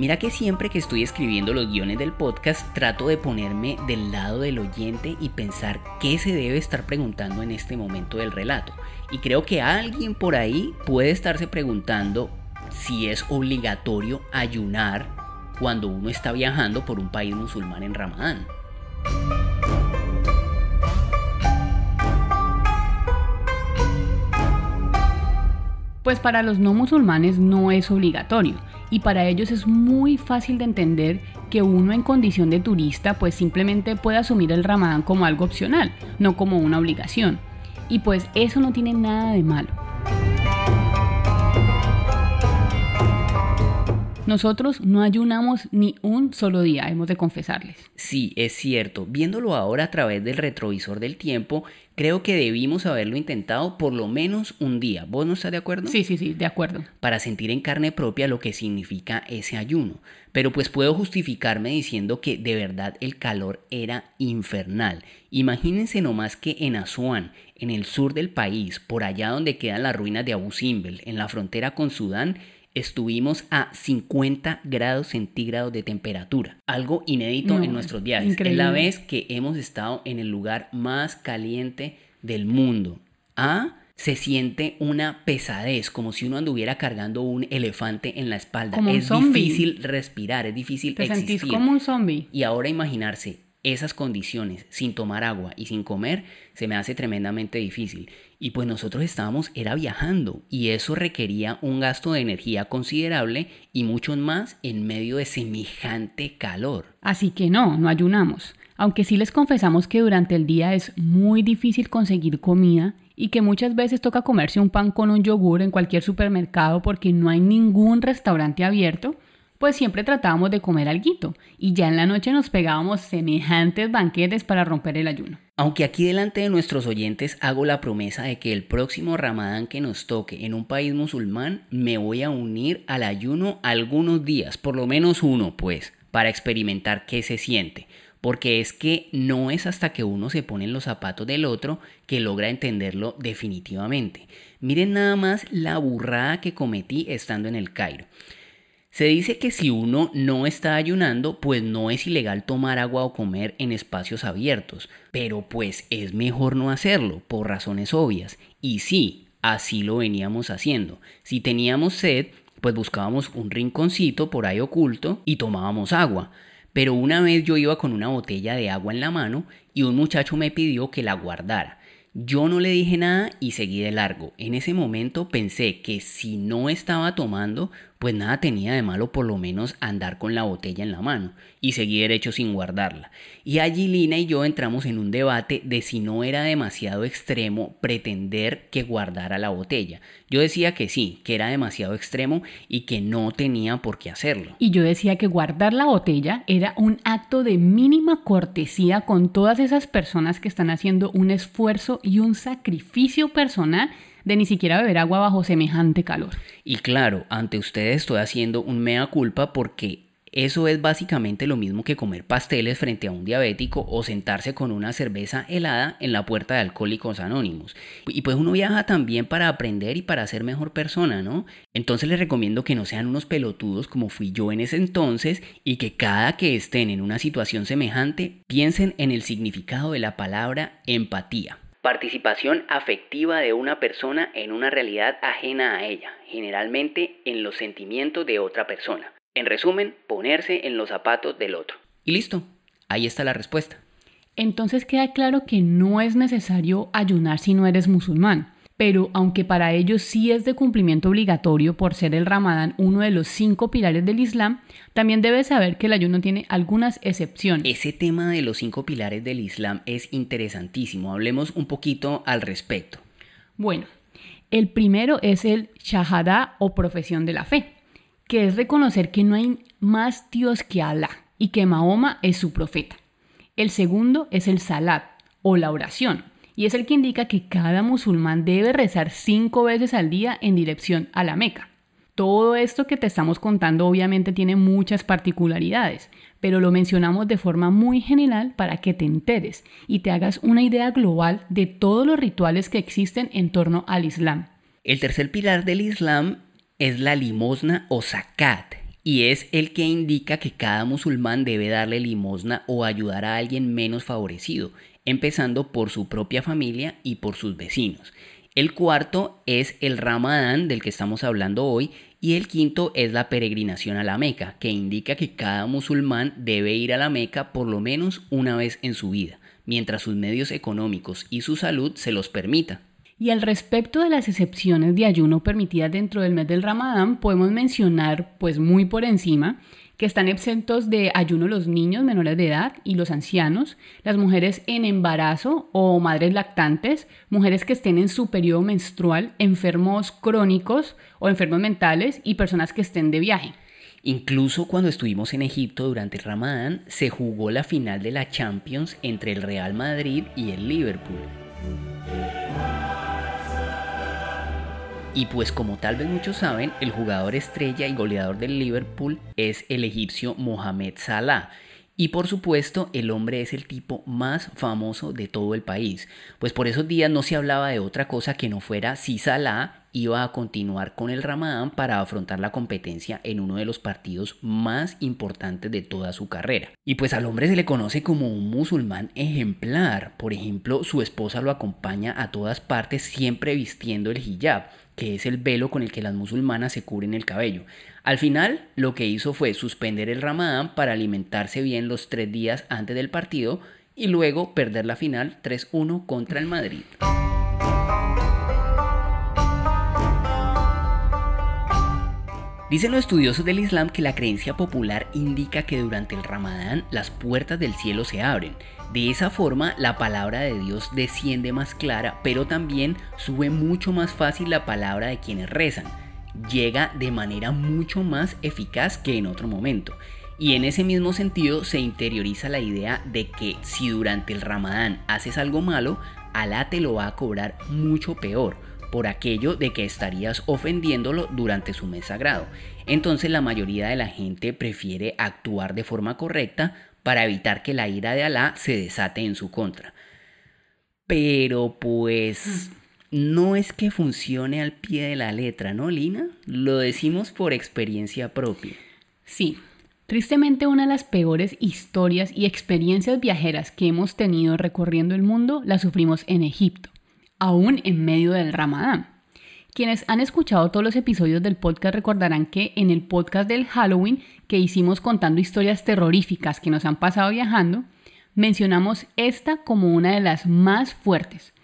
Mira que siempre que estoy escribiendo los guiones del podcast trato de ponerme del lado del oyente y pensar qué se debe estar preguntando en este momento del relato. Y creo que alguien por ahí puede estarse preguntando si es obligatorio ayunar cuando uno está viajando por un país musulmán en Ramadán. Pues para los no musulmanes no es obligatorio y para ellos es muy fácil de entender que uno en condición de turista pues simplemente puede asumir el ramadán como algo opcional, no como una obligación. Y pues eso no tiene nada de malo. Nosotros no ayunamos ni un solo día, hemos de confesarles. Sí, es cierto. Viéndolo ahora a través del retrovisor del tiempo, creo que debimos haberlo intentado por lo menos un día. ¿Vos no estás de acuerdo? Sí, sí, sí, de acuerdo. Para sentir en carne propia lo que significa ese ayuno. Pero pues puedo justificarme diciendo que de verdad el calor era infernal. Imagínense nomás que en Asuán, en el sur del país, por allá donde quedan las ruinas de Abu Simbel, en la frontera con Sudán, estuvimos a 50 grados centígrados de temperatura. Algo inédito No, en nuestros viajes. increíble. Es la vez que hemos estado en el lugar más caliente del mundo. Ah, se siente una pesadez, como si uno anduviera cargando un elefante en la espalda. Como es difícil respirar, es difícil Te existir. sentís como un zombie. Y ahora imaginarse esas condiciones sin tomar agua y sin comer se me hace tremendamente difícil. Y pues nosotros estábamos era viajando y eso requería un gasto de energía considerable y muchos más en medio de semejante calor. Así que no, no ayunamos. Aunque sí les confesamos que durante el día es muy difícil conseguir comida y que muchas veces toca comerse un pan con un yogur en cualquier supermercado porque no hay ningún restaurante abierto, pues siempre tratábamos de comer alguito y ya en la noche nos pegábamos semejantes banquetes para romper el ayuno. Aunque aquí delante de nuestros oyentes hago la promesa de que el próximo ramadán que nos toque en un país musulmán me voy a unir al ayuno algunos días, por lo menos uno pues, para experimentar qué se siente. Porque es que no es hasta que uno se pone en los zapatos del otro que logra entenderlo definitivamente. Miren nada más la burrada que cometí estando en el Cairo. Se dice que si uno no está ayunando, pues no es ilegal tomar agua o comer en espacios abiertos, pero pues es mejor no hacerlo, por razones obvias. Y sí, así lo veníamos haciendo. Si teníamos sed, pues buscábamos un rinconcito por ahí oculto y tomábamos agua. Pero una vez yo iba con una botella de agua en la mano y un muchacho me pidió que la guardara. Yo no le dije nada y seguí de largo. En ese momento pensé que si no estaba tomando, pues nada tenía de malo por lo menos andar con la botella en la mano y seguí derecho sin guardarla. Y allí Lina y yo entramos en un debate de si no era demasiado extremo pretender que guardara la botella. Yo decía que sí, que era demasiado extremo y que no tenía por qué hacerlo. Y yo decía que guardar la botella era un acto de mínima cortesía con todas esas personas que están haciendo un esfuerzo y un sacrificio personal de ni siquiera beber agua bajo semejante calor. Y claro, ante ustedes estoy haciendo un mea culpa porque Eso es básicamente lo mismo que comer pasteles frente a un diabético o sentarse con una cerveza helada en la puerta de Alcohólicos Anónimos. Y pues uno viaja también para aprender y para ser mejor persona, ¿no? Entonces les recomiendo que no sean unos pelotudos como fui yo en ese entonces y que cada que estén en una situación semejante piensen en el significado de la palabra empatía. Participación afectiva de una persona en una realidad ajena a ella, generalmente en los sentimientos de otra persona. En resumen, ponerse en los zapatos del otro. Y listo, ahí está la respuesta. Entonces queda claro que no es necesario ayunar si no eres musulmán. Pero aunque para ellos sí es de cumplimiento obligatorio por ser el ramadán uno de los cinco pilares del Islam, también debes saber que el ayuno tiene algunas excepciones. Ese tema de los cinco pilares del Islam es interesantísimo. Hablemos un poquito al respecto. Bueno, el primero es el shahada o profesión de la fe que es reconocer que no hay más Dios que Alá y que Mahoma es su profeta. El segundo es el salat o la oración, y es el que indica que cada musulmán debe rezar cinco veces al día en dirección a la Meca. Todo esto que te estamos contando obviamente tiene muchas particularidades, pero lo mencionamos de forma muy general para que te enteres y te hagas una idea global de todos los rituales que existen en torno al Islam. El tercer pilar del Islam es la limosna o zakat y es el que indica que cada musulmán debe darle limosna o ayudar a alguien menos favorecido, empezando por su propia familia y por sus vecinos. El cuarto es el Ramadán del que estamos hablando hoy y el quinto es la peregrinación a la Meca, que indica que cada musulmán debe ir a la Meca por lo menos una vez en su vida, mientras sus medios económicos y su salud se los permita. Y al respecto de las excepciones de ayuno permitidas dentro del mes del Ramadán, podemos mencionar, pues muy por encima, que están exentos de ayuno los niños menores de edad y los ancianos, las mujeres en embarazo o madres lactantes, mujeres que estén en su periodo menstrual, enfermos crónicos o enfermos mentales y personas que estén de viaje. Incluso cuando estuvimos en Egipto durante el Ramadán, se jugó la final de la Champions entre el Real Madrid y el Liverpool. Y pues como tal vez muchos saben, el jugador estrella y goleador del Liverpool es el egipcio Mohamed Salah. Y por supuesto, el hombre es el tipo más famoso de todo el país. Pues por esos días no se hablaba de otra cosa que no fuera si Salah iba a continuar con el Ramadán para afrontar la competencia en uno de los partidos más importantes de toda su carrera. Y pues al hombre se le conoce como un musulmán ejemplar. Por ejemplo, su esposa lo acompaña a todas partes siempre vistiendo el hijab que es el velo con el que las musulmanas se cubren el cabello. Al final, lo que hizo fue suspender el ramadán para alimentarse bien los tres días antes del partido y luego perder la final 3-1 contra el Madrid. Dicen los estudiosos del Islam que la creencia popular indica que durante el Ramadán las puertas del cielo se abren. De esa forma la palabra de Dios desciende más clara, pero también sube mucho más fácil la palabra de quienes rezan. Llega de manera mucho más eficaz que en otro momento. Y en ese mismo sentido se interioriza la idea de que si durante el Ramadán haces algo malo, Alá te lo va a cobrar mucho peor por aquello de que estarías ofendiéndolo durante su mes sagrado. Entonces la mayoría de la gente prefiere actuar de forma correcta para evitar que la ira de Alá se desate en su contra. Pero pues no es que funcione al pie de la letra, ¿no, Lina? Lo decimos por experiencia propia. Sí, Tristemente, una de las peores historias y experiencias viajeras que hemos tenido recorriendo el mundo la sufrimos en Egipto aún en medio del ramadán. Quienes han escuchado todos los episodios del podcast recordarán que en el podcast del Halloween que hicimos contando historias terroríficas que nos han pasado viajando, mencionamos esta como una de las más fuertes.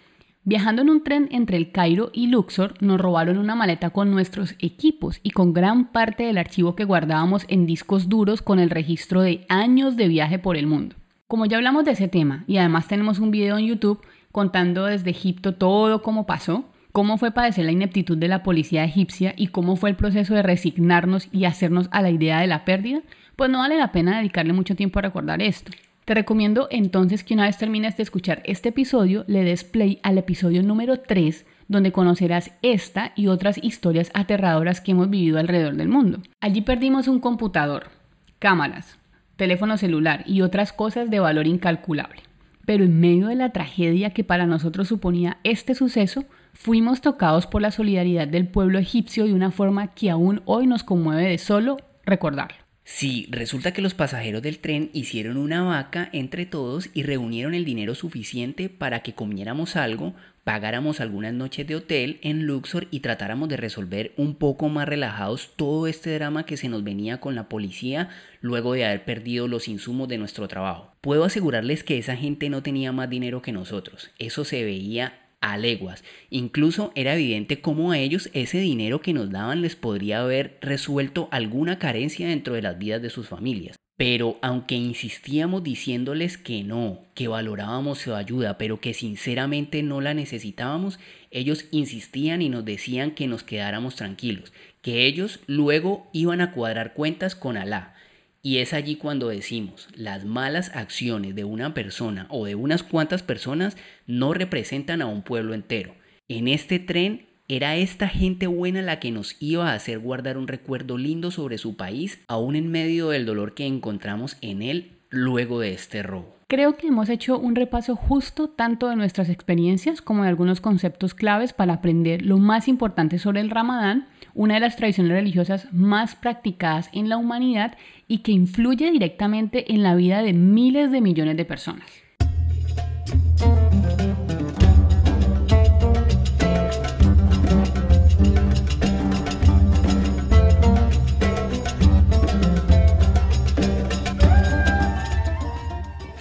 Viajando en un tren entre el Cairo y Luxor, nos robaron una maleta con nuestros equipos y con gran parte del archivo que guardábamos en discos duros con el registro de años de viaje por el mundo. Como ya hablamos de ese tema y además tenemos un video en YouTube, contando desde Egipto todo cómo pasó, cómo fue padecer la ineptitud de la policía egipcia y cómo fue el proceso de resignarnos y hacernos a la idea de la pérdida, pues no vale la pena dedicarle mucho tiempo a recordar esto. Te recomiendo entonces que una vez termines de escuchar este episodio, le des play al episodio número 3, donde conocerás esta y otras historias aterradoras que hemos vivido alrededor del mundo. Allí perdimos un computador, cámaras, teléfono celular y otras cosas de valor incalculable. Pero en medio de la tragedia que para nosotros suponía este suceso, fuimos tocados por la solidaridad del pueblo egipcio de una forma que aún hoy nos conmueve de solo recordarlo. Sí, resulta que los pasajeros del tren hicieron una vaca entre todos y reunieron el dinero suficiente para que comiéramos algo, pagáramos algunas noches de hotel en Luxor y tratáramos de resolver un poco más relajados todo este drama que se nos venía con la policía luego de haber perdido los insumos de nuestro trabajo. Puedo asegurarles que esa gente no tenía más dinero que nosotros, eso se veía a leguas. Incluso era evidente cómo a ellos ese dinero que nos daban les podría haber resuelto alguna carencia dentro de las vidas de sus familias. Pero aunque insistíamos diciéndoles que no, que valorábamos su ayuda, pero que sinceramente no la necesitábamos, ellos insistían y nos decían que nos quedáramos tranquilos, que ellos luego iban a cuadrar cuentas con Alá, y es allí cuando decimos, las malas acciones de una persona o de unas cuantas personas no representan a un pueblo entero. En este tren era esta gente buena la que nos iba a hacer guardar un recuerdo lindo sobre su país, aún en medio del dolor que encontramos en él luego de este robo. Creo que hemos hecho un repaso justo tanto de nuestras experiencias como de algunos conceptos claves para aprender lo más importante sobre el ramadán, una de las tradiciones religiosas más practicadas en la humanidad y que influye directamente en la vida de miles de millones de personas.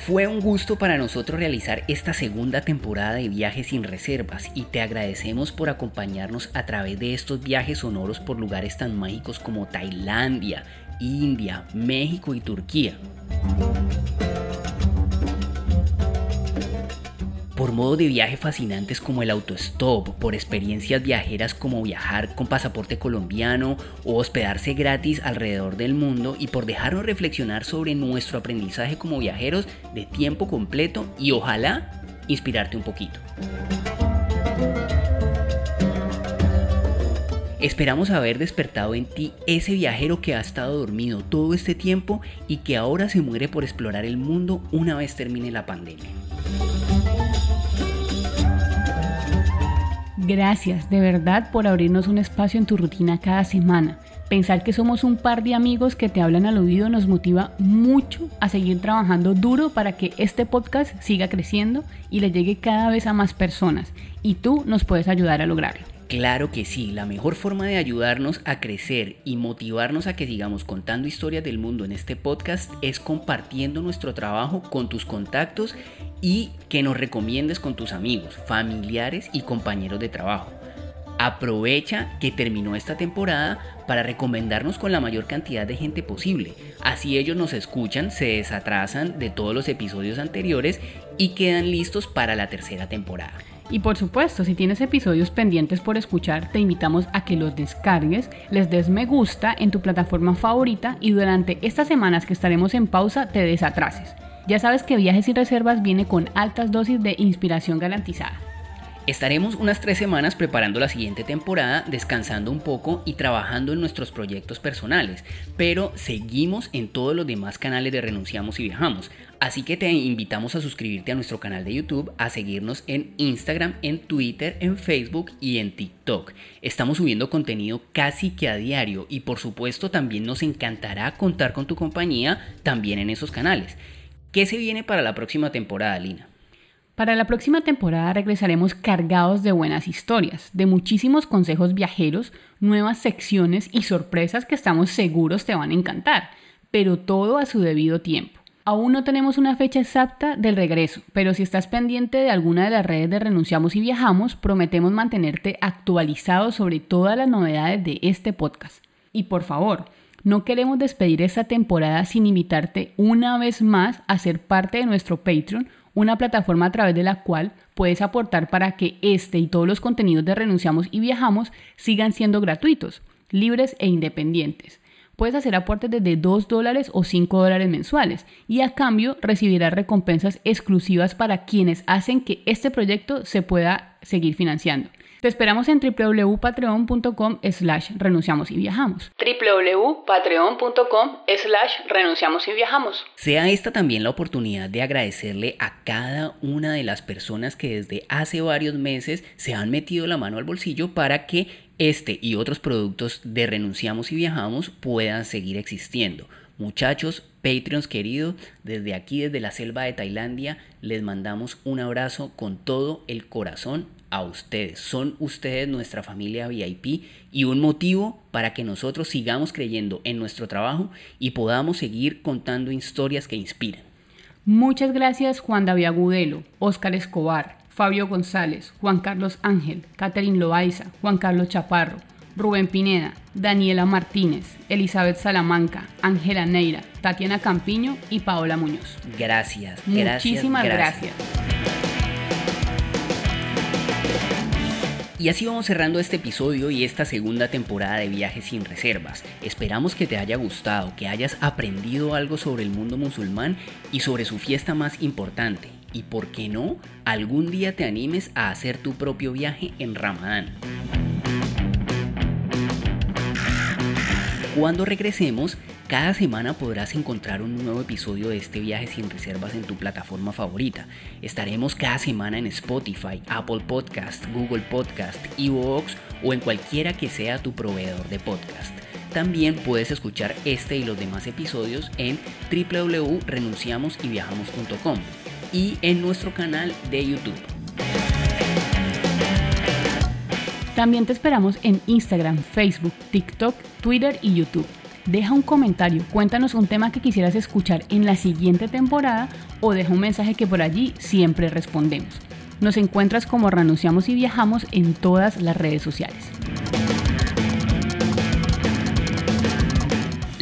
Fue un gusto para nosotros realizar esta segunda temporada de Viajes sin Reservas y te agradecemos por acompañarnos a través de estos viajes sonoros por lugares tan mágicos como Tailandia, India, México y Turquía. Por modos de viaje fascinantes como el autostop, por experiencias viajeras como viajar con pasaporte colombiano o hospedarse gratis alrededor del mundo y por dejarnos reflexionar sobre nuestro aprendizaje como viajeros de tiempo completo y ojalá inspirarte un poquito. Esperamos haber despertado en ti ese viajero que ha estado dormido todo este tiempo y que ahora se muere por explorar el mundo una vez termine la pandemia. Gracias de verdad por abrirnos un espacio en tu rutina cada semana. Pensar que somos un par de amigos que te hablan al oído nos motiva mucho a seguir trabajando duro para que este podcast siga creciendo y le llegue cada vez a más personas. Y tú nos puedes ayudar a lograrlo. Claro que sí, la mejor forma de ayudarnos a crecer y motivarnos a que sigamos contando historias del mundo en este podcast es compartiendo nuestro trabajo con tus contactos y que nos recomiendes con tus amigos, familiares y compañeros de trabajo. Aprovecha que terminó esta temporada para recomendarnos con la mayor cantidad de gente posible. Así ellos nos escuchan, se desatrasan de todos los episodios anteriores y quedan listos para la tercera temporada. Y por supuesto, si tienes episodios pendientes por escuchar, te invitamos a que los descargues, les des me gusta en tu plataforma favorita y durante estas semanas que estaremos en pausa te desatrases. Ya sabes que Viajes sin Reservas viene con altas dosis de inspiración garantizada. Estaremos unas tres semanas preparando la siguiente temporada, descansando un poco y trabajando en nuestros proyectos personales, pero seguimos en todos los demás canales de Renunciamos y Viajamos. Así que te invitamos a suscribirte a nuestro canal de YouTube, a seguirnos en Instagram, en Twitter, en Facebook y en TikTok. Estamos subiendo contenido casi que a diario y por supuesto también nos encantará contar con tu compañía también en esos canales. ¿Qué se viene para la próxima temporada, Lina? Para la próxima temporada regresaremos cargados de buenas historias, de muchísimos consejos viajeros, nuevas secciones y sorpresas que estamos seguros te van a encantar, pero todo a su debido tiempo. Aún no tenemos una fecha exacta del regreso, pero si estás pendiente de alguna de las redes de Renunciamos y Viajamos, prometemos mantenerte actualizado sobre todas las novedades de este podcast. Y por favor, no queremos despedir esta temporada sin invitarte una vez más a ser parte de nuestro Patreon una plataforma a través de la cual puedes aportar para que este y todos los contenidos de Renunciamos y Viajamos sigan siendo gratuitos, libres e independientes. Puedes hacer aportes desde 2 dólares o 5 dólares mensuales y a cambio recibirás recompensas exclusivas para quienes hacen que este proyecto se pueda seguir financiando. Te esperamos en www.patreon.com slash renunciamos y viajamos. www.patreon.com slash renunciamos y viajamos. Sea esta también la oportunidad de agradecerle a cada una de las personas que desde hace varios meses se han metido la mano al bolsillo para que este y otros productos de Renunciamos y Viajamos puedan seguir existiendo. Muchachos, Patreons queridos, desde aquí, desde la selva de Tailandia, les mandamos un abrazo con todo el corazón a ustedes. Son ustedes nuestra familia VIP y un motivo para que nosotros sigamos creyendo en nuestro trabajo y podamos seguir contando historias que inspiran. Muchas gracias Juan David Agudelo, Óscar Escobar, Fabio González, Juan Carlos Ángel, Catherine Loaiza, Juan Carlos Chaparro, Rubén Pineda, Daniela Martínez, Elizabeth Salamanca, Ángela Neira, Tatiana Campiño y Paola Muñoz. Gracias. Muchísimas gracias. Y así vamos cerrando este episodio y esta segunda temporada de Viajes sin Reservas. Esperamos que te haya gustado, que hayas aprendido algo sobre el mundo musulmán y sobre su fiesta más importante. Y por qué no, algún día te animes a hacer tu propio viaje en Ramadán. Cuando regresemos, cada semana podrás encontrar un nuevo episodio de este viaje sin reservas en tu plataforma favorita. Estaremos cada semana en Spotify, Apple Podcast, Google Podcast, Evox o en cualquiera que sea tu proveedor de podcast. También puedes escuchar este y los demás episodios en www.renunciamosyviajamos.com y en nuestro canal de YouTube. También te esperamos en Instagram, Facebook, TikTok, Twitter y YouTube. Deja un comentario, cuéntanos un tema que quisieras escuchar en la siguiente temporada o deja un mensaje que por allí siempre respondemos. Nos encuentras como Renunciamos y Viajamos en todas las redes sociales.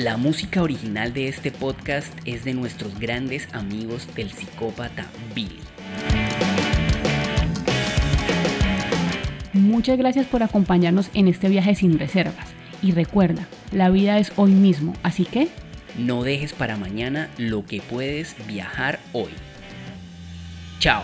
La música original de este podcast es de nuestros grandes amigos del psicópata Billy. Muchas gracias por acompañarnos en este viaje sin reservas. Y recuerda, la vida es hoy mismo, así que... No dejes para mañana lo que puedes viajar hoy. Chao.